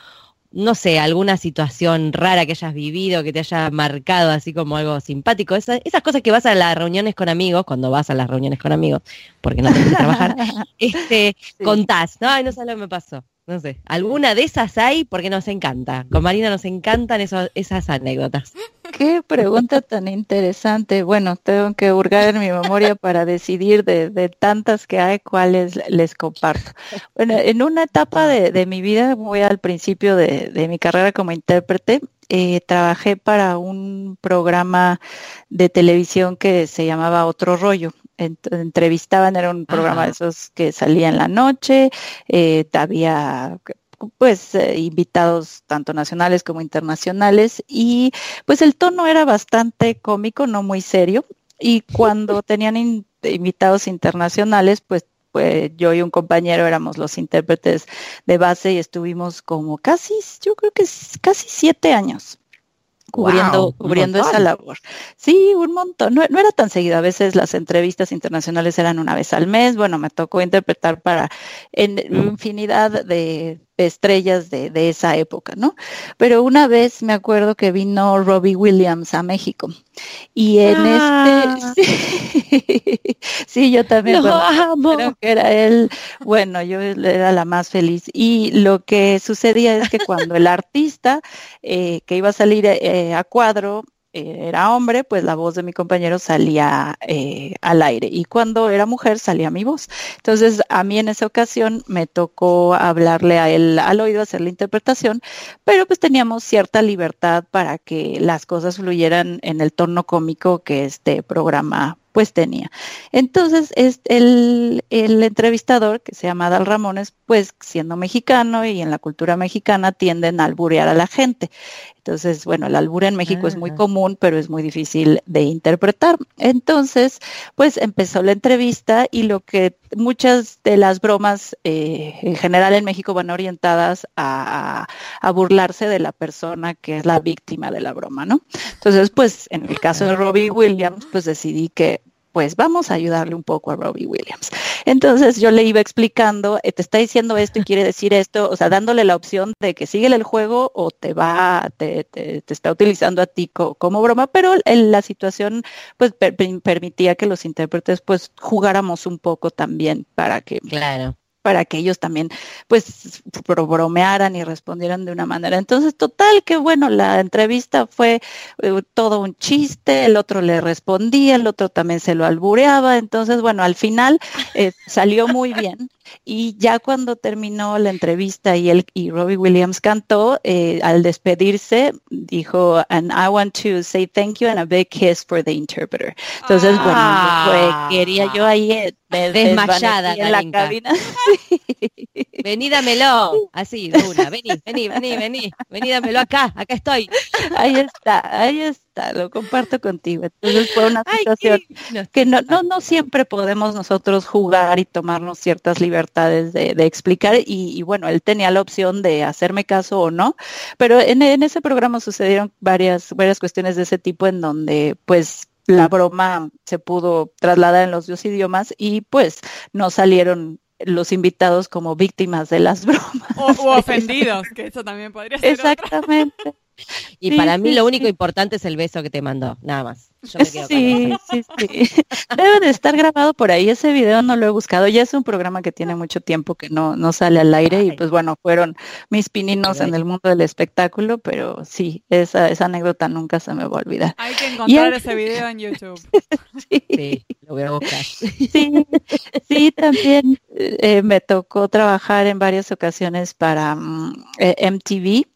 no sé, alguna situación rara que hayas vivido, que te haya marcado así como algo simpático, esas, cosas que vas a las reuniones con amigos, cuando vas a las reuniones con amigos, porque no tienes que trabajar, este, contás, no, ay, no sabes lo que me pasó. No sé, alguna de esas hay porque nos encanta. Con Marina nos encantan esas anécdotas. Qué pregunta tan interesante. Bueno, tengo que hurgar en mi memoria para decidir de, tantas que hay cuáles les comparto. Bueno, en una etapa de, mi vida, voy al principio de, mi carrera como intérprete, eh, trabajé para un programa de televisión que se llamaba Otro Rollo entrevistaban, era un programa de esos que salía en la noche, eh, había pues eh, invitados tanto nacionales como internacionales y pues el tono era bastante cómico, no muy serio y cuando tenían invitados internacionales pues pues yo y un compañero éramos los intérpretes de base y estuvimos como casi, yo creo que casi siete años cubriendo, cubriendo esa labor. Sí, un montón. No, era tan seguido. A veces las entrevistas internacionales eran una vez al mes. Bueno, me tocó interpretar para en infinidad de estrellas de, de, esa época, ¿no? Pero una vez me acuerdo que vino Robbie Williams a México y en este, sí, yo también creo que era él, bueno, yo era la más feliz y lo que sucedía es que cuando el artista eh, que iba a salir eh, a cuadro era hombre, pues la voz de mi compañero salía eh, al aire y cuando era mujer salía mi voz. Entonces a mí en esa ocasión me tocó hablarle a él al oído, hacer la interpretación, pero pues teníamos cierta libertad para que las cosas fluyeran en el tono cómico que este programa pues tenía. Entonces, es el, el, entrevistador, que se llama Dal Ramones, pues siendo mexicano y en la cultura mexicana tienden a alburear a la gente. Entonces, bueno, el albur en México es muy común, pero es muy difícil de interpretar. Entonces, pues empezó la entrevista y lo que muchas de las bromas eh, en general en México van orientadas a, a, burlarse de la persona que es la víctima de la broma, ¿no? Entonces, pues en el caso de Robbie Williams, pues decidí que pues vamos a ayudarle un poco a Robbie Williams. Entonces yo le iba explicando, eh, te está diciendo esto y quiere decir esto, o sea, dándole la opción de que sigue el juego o te va, te, te, está utilizando a ti como broma, pero en la situación pues permitía que los intérpretes pues jugáramos un poco también para que claro para que ellos también pues bromearan y respondieran de una manera. Entonces, total, que bueno, la entrevista fue eh, todo un chiste, el otro le respondía, el otro también se lo albureaba, entonces, bueno, al final eh, salió muy bien. Y ya cuando terminó la entrevista y él y Robbie Williams cantó, eh, al despedirse dijo, and I want to say thank you and a big kiss for the interpreter. Entonces, bueno, quería yo ahí eh, desmayada en la cabina. dámelo. Así, de una. Vení, vení, vení, vení. Vení, dámelo acá. Acá estoy. Ahí está, ahí está. Lo comparto contigo. Entonces fue una situación que no, no, no siempre podemos nosotros jugar y tomarnos ciertas libertades de, explicar. Y, bueno, él tenía la opción de hacerme caso o no. Pero en, en ese programa sucedieron varias, varias cuestiones de ese tipo en donde pues la broma se pudo trasladar en los dos idiomas y pues no salieron los invitados como víctimas de las bromas. O, ofendidos, que eso también podría ser. Exactamente. Y para mí lo único importante es el beso que te mandó, nada más. sí, sí, sí. Debe de estar grabado por ahí. Ese video no lo he buscado. Ya es un programa que tiene mucho tiempo que no, no sale al aire y pues bueno, fueron mis pininos en el mundo del espectáculo, pero sí, esa, esa anécdota nunca se me va a olvidar. Hay que encontrar ese video en YouTube. sí. lo voy a buscar. Sí, sí también eh, me tocó trabajar en varias ocasiones para mm, eh, MTV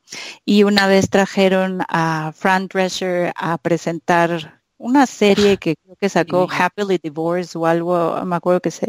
y una vez trajeron a Fran Drescher a presentar una serie que creo que sacó Happily Divorced o algo, me acuerdo que se,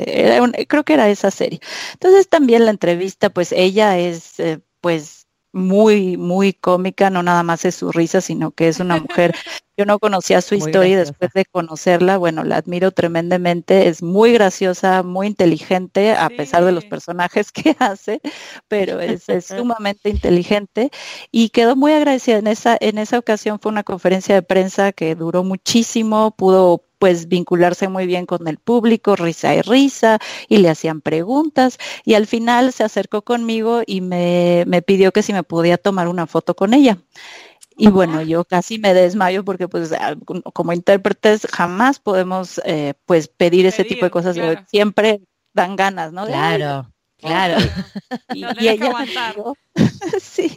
creo que era esa serie. Entonces también la entrevista, pues ella es, eh, pues muy, muy cómica, no nada más es su risa, sino que es una mujer, yo no conocía su historia y después de conocerla, bueno, la admiro tremendamente, es muy graciosa, muy inteligente, a pesar de los personajes que hace, pero es, es, sumamente inteligente y quedó muy agradecida. En esa, en esa ocasión fue una conferencia de prensa que duró muchísimo, pudo pues vincularse muy bien con el público, risa y risa, y le hacían preguntas, y al final se acercó conmigo y me, me pidió que si me podía tomar una foto con ella. Y bueno, yo casi me desmayo porque pues como intérpretes jamás podemos eh, pues pedir ese tipo de cosas, siempre dan ganas, ¿no? Claro. Claro. Y, ella pidió, sí.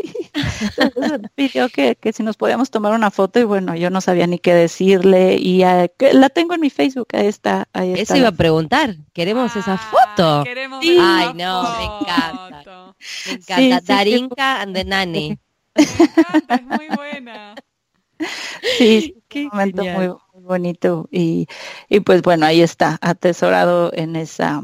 pidió que, que, si nos podíamos tomar una foto y bueno, yo no sabía ni qué decirle y uh, que la tengo en mi Facebook, ahí está. Ahí está Eso iba a preguntar, queremos esa Ah, foto. queremos Sí. Ay, no, me encanta. Me encanta. Sí, sí, sí. Darinka and the Nani. Me encanta, es muy buena. Sí, Qué un momento muy, bonito y, y pues bueno, ahí está, atesorado en esa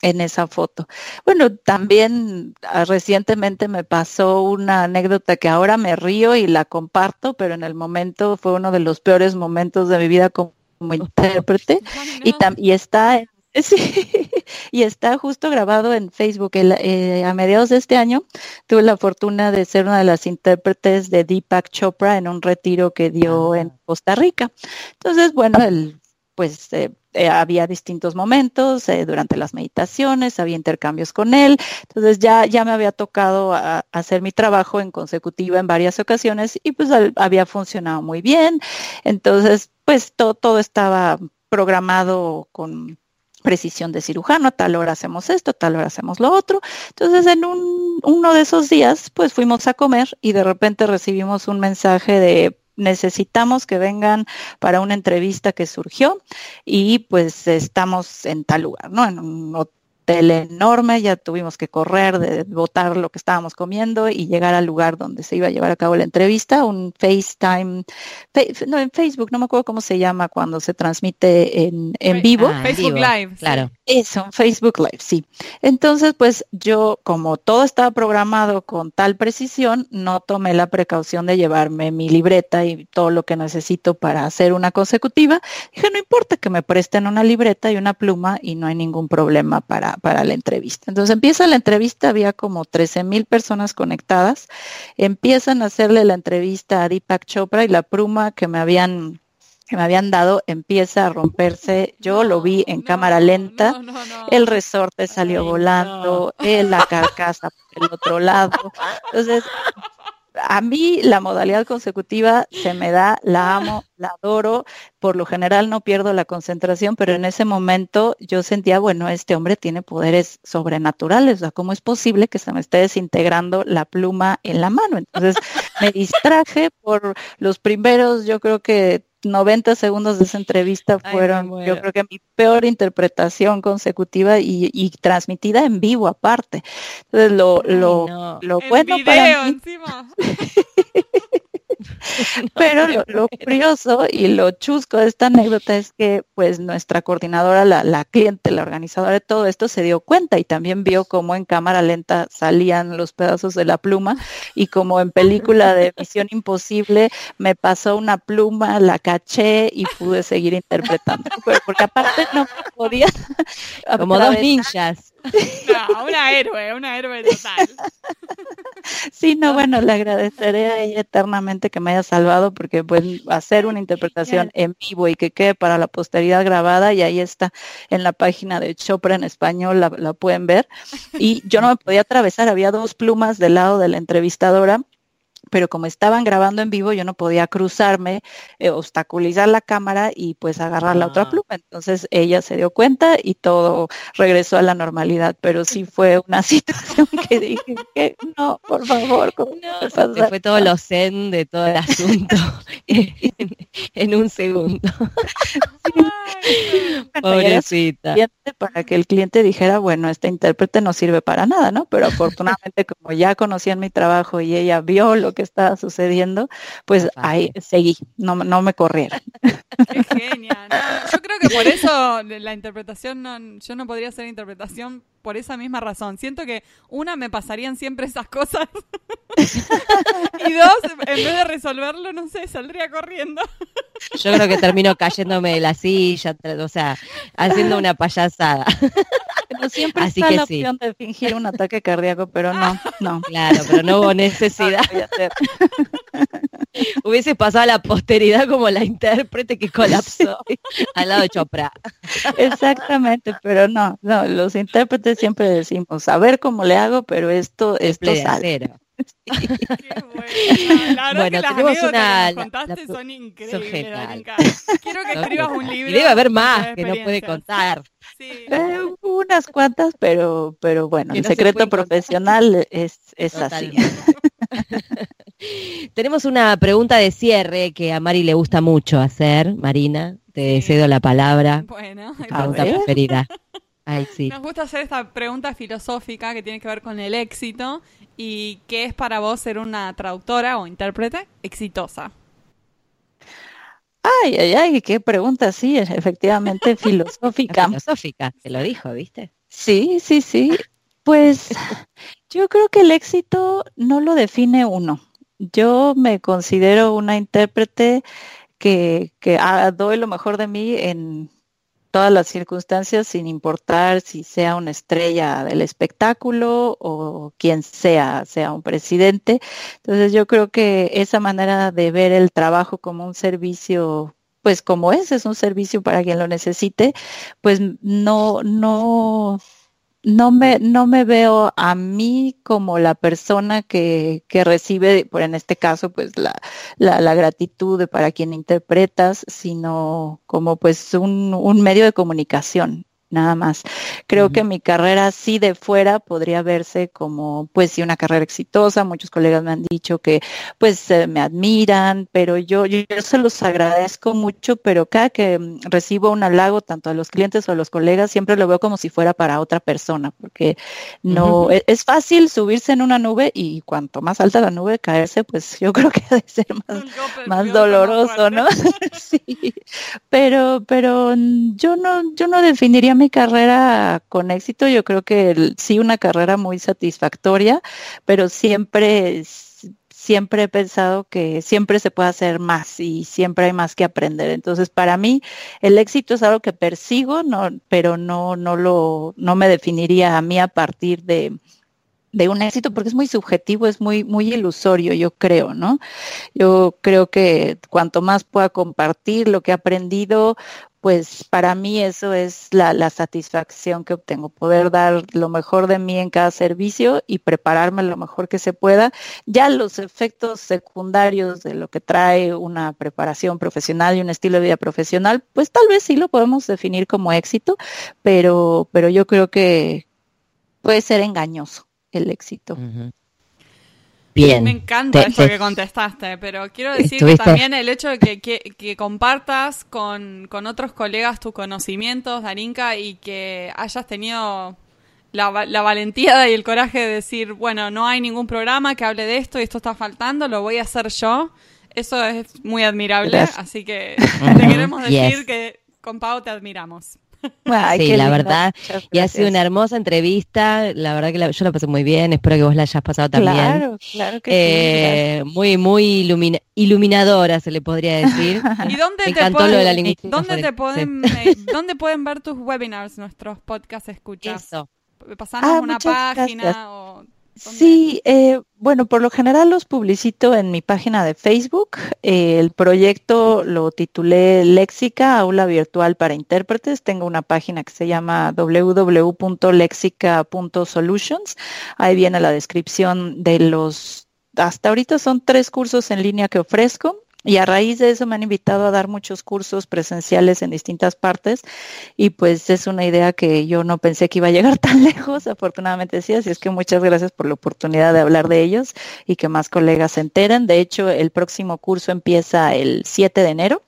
en esa foto. Bueno, también ah, recientemente me pasó una anécdota que ahora me río y la comparto, pero en el momento fue uno de los peores momentos de mi vida como, como intérprete y, no. tam- y está sí, y está justo grabado en Facebook. El- eh, a mediados de este año tuve la fortuna de ser una de las intérpretes de Deepak Chopra en un retiro que dio Ah. en Costa Rica. Entonces, bueno, el, pues eh, eh, había distintos momentos eh, durante las meditaciones, había intercambios con él. Entonces ya, ya me había tocado a- hacer mi trabajo en consecutiva en varias ocasiones y pues al- había funcionado muy bien. Entonces, pues to- todo estaba programado con precisión de cirujano, tal hora hacemos esto, tal hora hacemos lo otro. Entonces, en un, uno de esos días, pues fuimos a comer y de repente recibimos un mensaje de necesitamos que vengan para una entrevista que surgió y pues estamos en tal lugar, ¿no? En un hotel enorme, ya tuvimos que correr de botar lo que estábamos comiendo y llegar al lugar donde se iba a llevar a cabo la entrevista, un FaceTime, fe- no, en Facebook, no me acuerdo cómo se llama cuando se transmite en, en vivo. Ah, Facebook vivo, Live, sí. Claro. Eso, Facebook Live, sí. Entonces, pues yo, como todo estaba programado con tal precisión, no tomé la precaución de llevarme mi libreta y todo lo que necesito para hacer una consecutiva. Dije, no importa que me presten una libreta y una pluma y no hay ningún problema para, para la entrevista. Entonces empieza la entrevista, había como 13 mil personas conectadas. Empiezan a hacerle la entrevista a Deepak Chopra y la pluma que me habían que me habían dado empieza a romperse. Yo lo vi en No, cámara lenta. no, no, no. El resorte salió Ay, volando, eh, la carcasa por el otro lado. Entonces, a mí la modalidad consecutiva se me da, la amo, la adoro. Por lo general no pierdo la concentración, pero en ese momento yo sentía, bueno, este hombre tiene poderes sobrenaturales. O sea, ¿cómo es posible que se me esté desintegrando la pluma en la mano? Entonces, me distraje por los primeros, yo creo que 90 segundos de esa entrevista fueron, yo creo que mi peor interpretación consecutiva y, y transmitida en vivo aparte. Entonces, lo, Ay, lo, no. lo En bueno video para mí. pero lo, lo curioso y lo chusco de esta anécdota es que pues nuestra coordinadora, la, la cliente, la organizadora de todo esto se dio cuenta y también vio cómo en cámara lenta salían los pedazos de la pluma y como en película de Misión Imposible me pasó una pluma, la caché y pude seguir interpretando. Pero porque aparte no podía Como dos ninjas. No, una héroe, una héroe total. Sí, no, bueno, le agradeceré a ella eternamente que me haya salvado porque pues hacer una interpretación en vivo y que quede para la posteridad grabada y ahí está en la página de Chopra en español, la, la pueden ver. Y yo no me podía atravesar, había dos plumas del lado de la entrevistadora pero como estaban grabando en vivo, yo no podía cruzarme, eh, obstaculizar la cámara y pues agarrar la otra Ah. pluma. Entonces ella se dio cuenta y todo regresó a la normalidad, pero sí fue una situación que dije que no, por favor, ¿cómo No, te fue todo lo zen de todo el asunto en, en un segundo. Bueno, Pobrecita. para que el cliente dijera, bueno, este intérprete no sirve para nada, ¿no? Pero afortunadamente como ya conocían mi trabajo y ella vio lo que estaba sucediendo, pues ahí seguí, no, no me corrieron. Qué genial. yo creo que por eso la interpretación, no, yo no podría hacer interpretación por esa misma razón. Siento que una, me pasarían siempre esas cosas. y dos, en vez de resolverlo, no sé, saldría corriendo. Yo creo que termino cayéndome de la silla, o sea, haciendo una payasada. Siempre Así está la opción de fingir un ataque cardíaco, pero no, no. Claro, pero no hubo necesidad. Hubiese pasado a la posteridad como la intérprete que colapsó al lado de Chopra. Exactamente, pero no, no, los intérpretes siempre decimos, a ver cómo le hago, pero esto, esto sale. bueno. tenemos una. Que contaste son increíbles, Quiero que escribas un libro. Y debe haber más que no puede contar. Eh, unas cuantas, pero, pero bueno, el secreto profesional es, es así. tenemos una pregunta de cierre que a Mari le gusta mucho hacer. Marina, te cedo la palabra. Bueno, pregunta preferida. Nos gusta hacer esta pregunta filosófica que tiene que ver con el éxito y qué es para vos ser una traductora o intérprete exitosa. Ay, ay, ay, qué pregunta, sí, efectivamente filosófica. filosófica, te lo dijo, ¿viste? Sí, sí, sí. Pues yo creo que el éxito no lo define uno. Yo me considero una intérprete que, que ah, doy lo mejor de mí en todas las circunstancias sin importar si sea una estrella del espectáculo o quien sea, sea un presidente. Entonces yo creo que esa manera de ver el trabajo como un servicio pues como es, es un servicio para quien lo necesite, pues no, no no me, no me veo a mí como la persona que, que recibe, por en este caso, pues la, la, la, gratitud de para quien interpretas, sino como pues un, un medio de comunicación nada más. Creo que mi carrera sí de fuera podría verse como, pues sí, una carrera exitosa. Muchos colegas me han dicho que, pues, eh, me admiran, pero yo, yo, se los agradezco mucho, pero cada que mm, recibo un halago, tanto a los clientes o a los colegas, siempre lo veo como si fuera para otra persona, porque no, e, es, fácil subirse en una nube y cuanto más alta la nube caerse, pues yo creo que debe ser más, más doloroso, ¿no? sí, pero, pero mm, yo no, yo no definiría mi carrera con éxito, yo creo que sí una carrera muy satisfactoria, pero siempre siempre he pensado que siempre se puede hacer más y siempre hay más que aprender. Entonces, para mí el éxito es algo que persigo, no, pero no no lo no me definiría a mí a partir de de un éxito porque es muy subjetivo, es muy muy ilusorio, yo creo, ¿no? Yo creo que cuanto más pueda compartir lo que he aprendido, pues para mí eso es la, satisfacción que obtengo, poder dar lo mejor de mí en cada servicio y prepararme lo mejor que se pueda. Ya los efectos secundarios de lo que trae una preparación profesional y un estilo de vida profesional, pues tal vez sí lo podemos definir como éxito, pero, pero yo creo que puede ser engañoso el éxito. Me encanta eso que contestaste, pero quiero decir que también el hecho de que, compartas con, otros colegas tus conocimientos, Darinka, y que hayas tenido la, valentía y el coraje de decir, bueno, no hay ningún programa que hable de esto y esto está faltando, lo voy a hacer yo. Eso es muy admirable, así que te queremos decir que con Pau te admiramos sí, la verdad. Y ha sido una hermosa entrevista. La verdad que yo la pasé muy bien. Espero que vos la hayas pasado también. Claro, claro que sí. Eh, muy, muy iluminadora, se le podría decir. ¿Y dónde te pueden, ¿dónde, te pueden, eh, ¿Dónde pueden ver tus webinars, nuestros podcast escuchas? Eso. Pasarnos ah, una página o Sí, eh, bueno, por lo general los publicito en mi página de Facebook. el proyecto lo titulé Léxica, aula virtual para intérpretes. Tengo una página que se llama www.lexica.solutions. Ahí viene la descripción de los, hasta ahorita son tres cursos en línea que ofrezco. Y a raíz de eso me han invitado a dar muchos cursos presenciales en distintas partes y pues es una idea que yo no pensé que iba a llegar tan lejos, afortunadamente sí, así es que muchas gracias por la oportunidad de hablar de ellos y que más colegas se enteren. De hecho, el próximo curso empieza el 7 de enero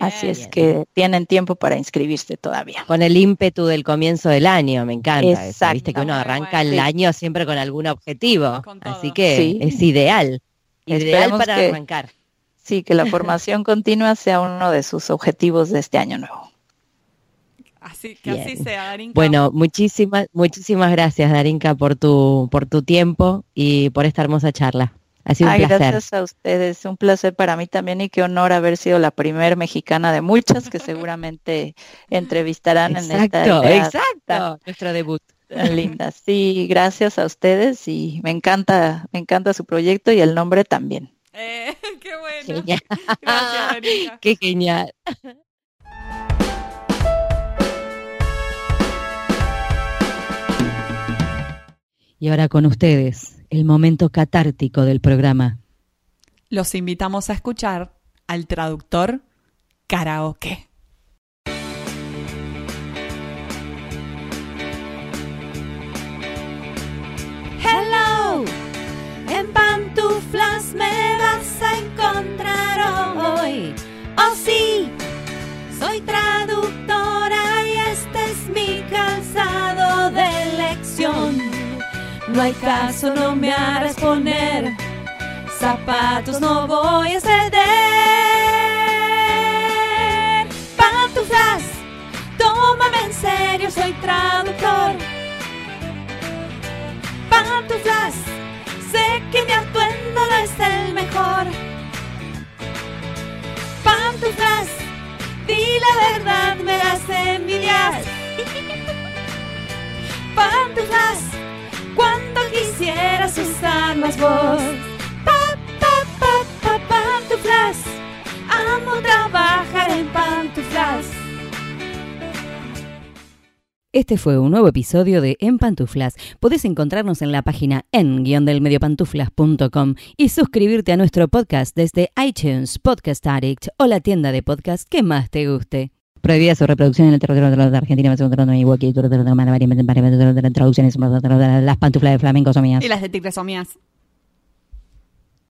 Así es Bien. que tienen tiempo para inscribirse todavía. Con el ímpetu del comienzo del año, me encanta. Exacto. Viste que uno arranca bueno. el Sí. año siempre con algún objetivo. Con. Así que Sí. es ideal. Ideal Esperemos para que- arrancar. Sí, que la formación continua sea uno de sus objetivos de este año nuevo. Así que así sea, Darinka. Bueno, muchísimas, muchísimas gracias, Darinka, por tu, por tu tiempo y por esta hermosa charla. Ha sido un Ay, placer. gracias a ustedes, un placer para mí también y qué honor haber sido la primer mexicana de muchas que seguramente entrevistarán en esta Exacto, exacto. Nuestro debut. tan linda. Sí, gracias a ustedes y me encanta, me encanta su proyecto y el nombre también. Eh, qué bueno. Genial. Gracias, Darinka. Qué genial. Y ahora con ustedes, el momento catártico del programa. Los invitamos a escuchar al traductor karaoke. No hay caso, no me harás poner zapatos, no voy a ceder. Pantuflas, tómame en serio, soy traductor pantuflas. Sé que mi atuendo no es el mejor. Pantuflas, di la verdad, me das envidias. Pantuflas, cuando quisieras usar más voz. Pa, pa, pa, pa, pantuflas, amo trabajar en pantuflas. Este fue un nuevo episodio de En Pantuflas. Podés encontrarnos en la página en-mediopantuflas.com y suscribirte a nuestro podcast desde iTunes, Podcast Addict o la tienda de podcast que más te guste. Prohibida su reproducción en el territorio de la Argentina, traducciones, las pantuflas de flamenco son mías. Y las de tigres son mías.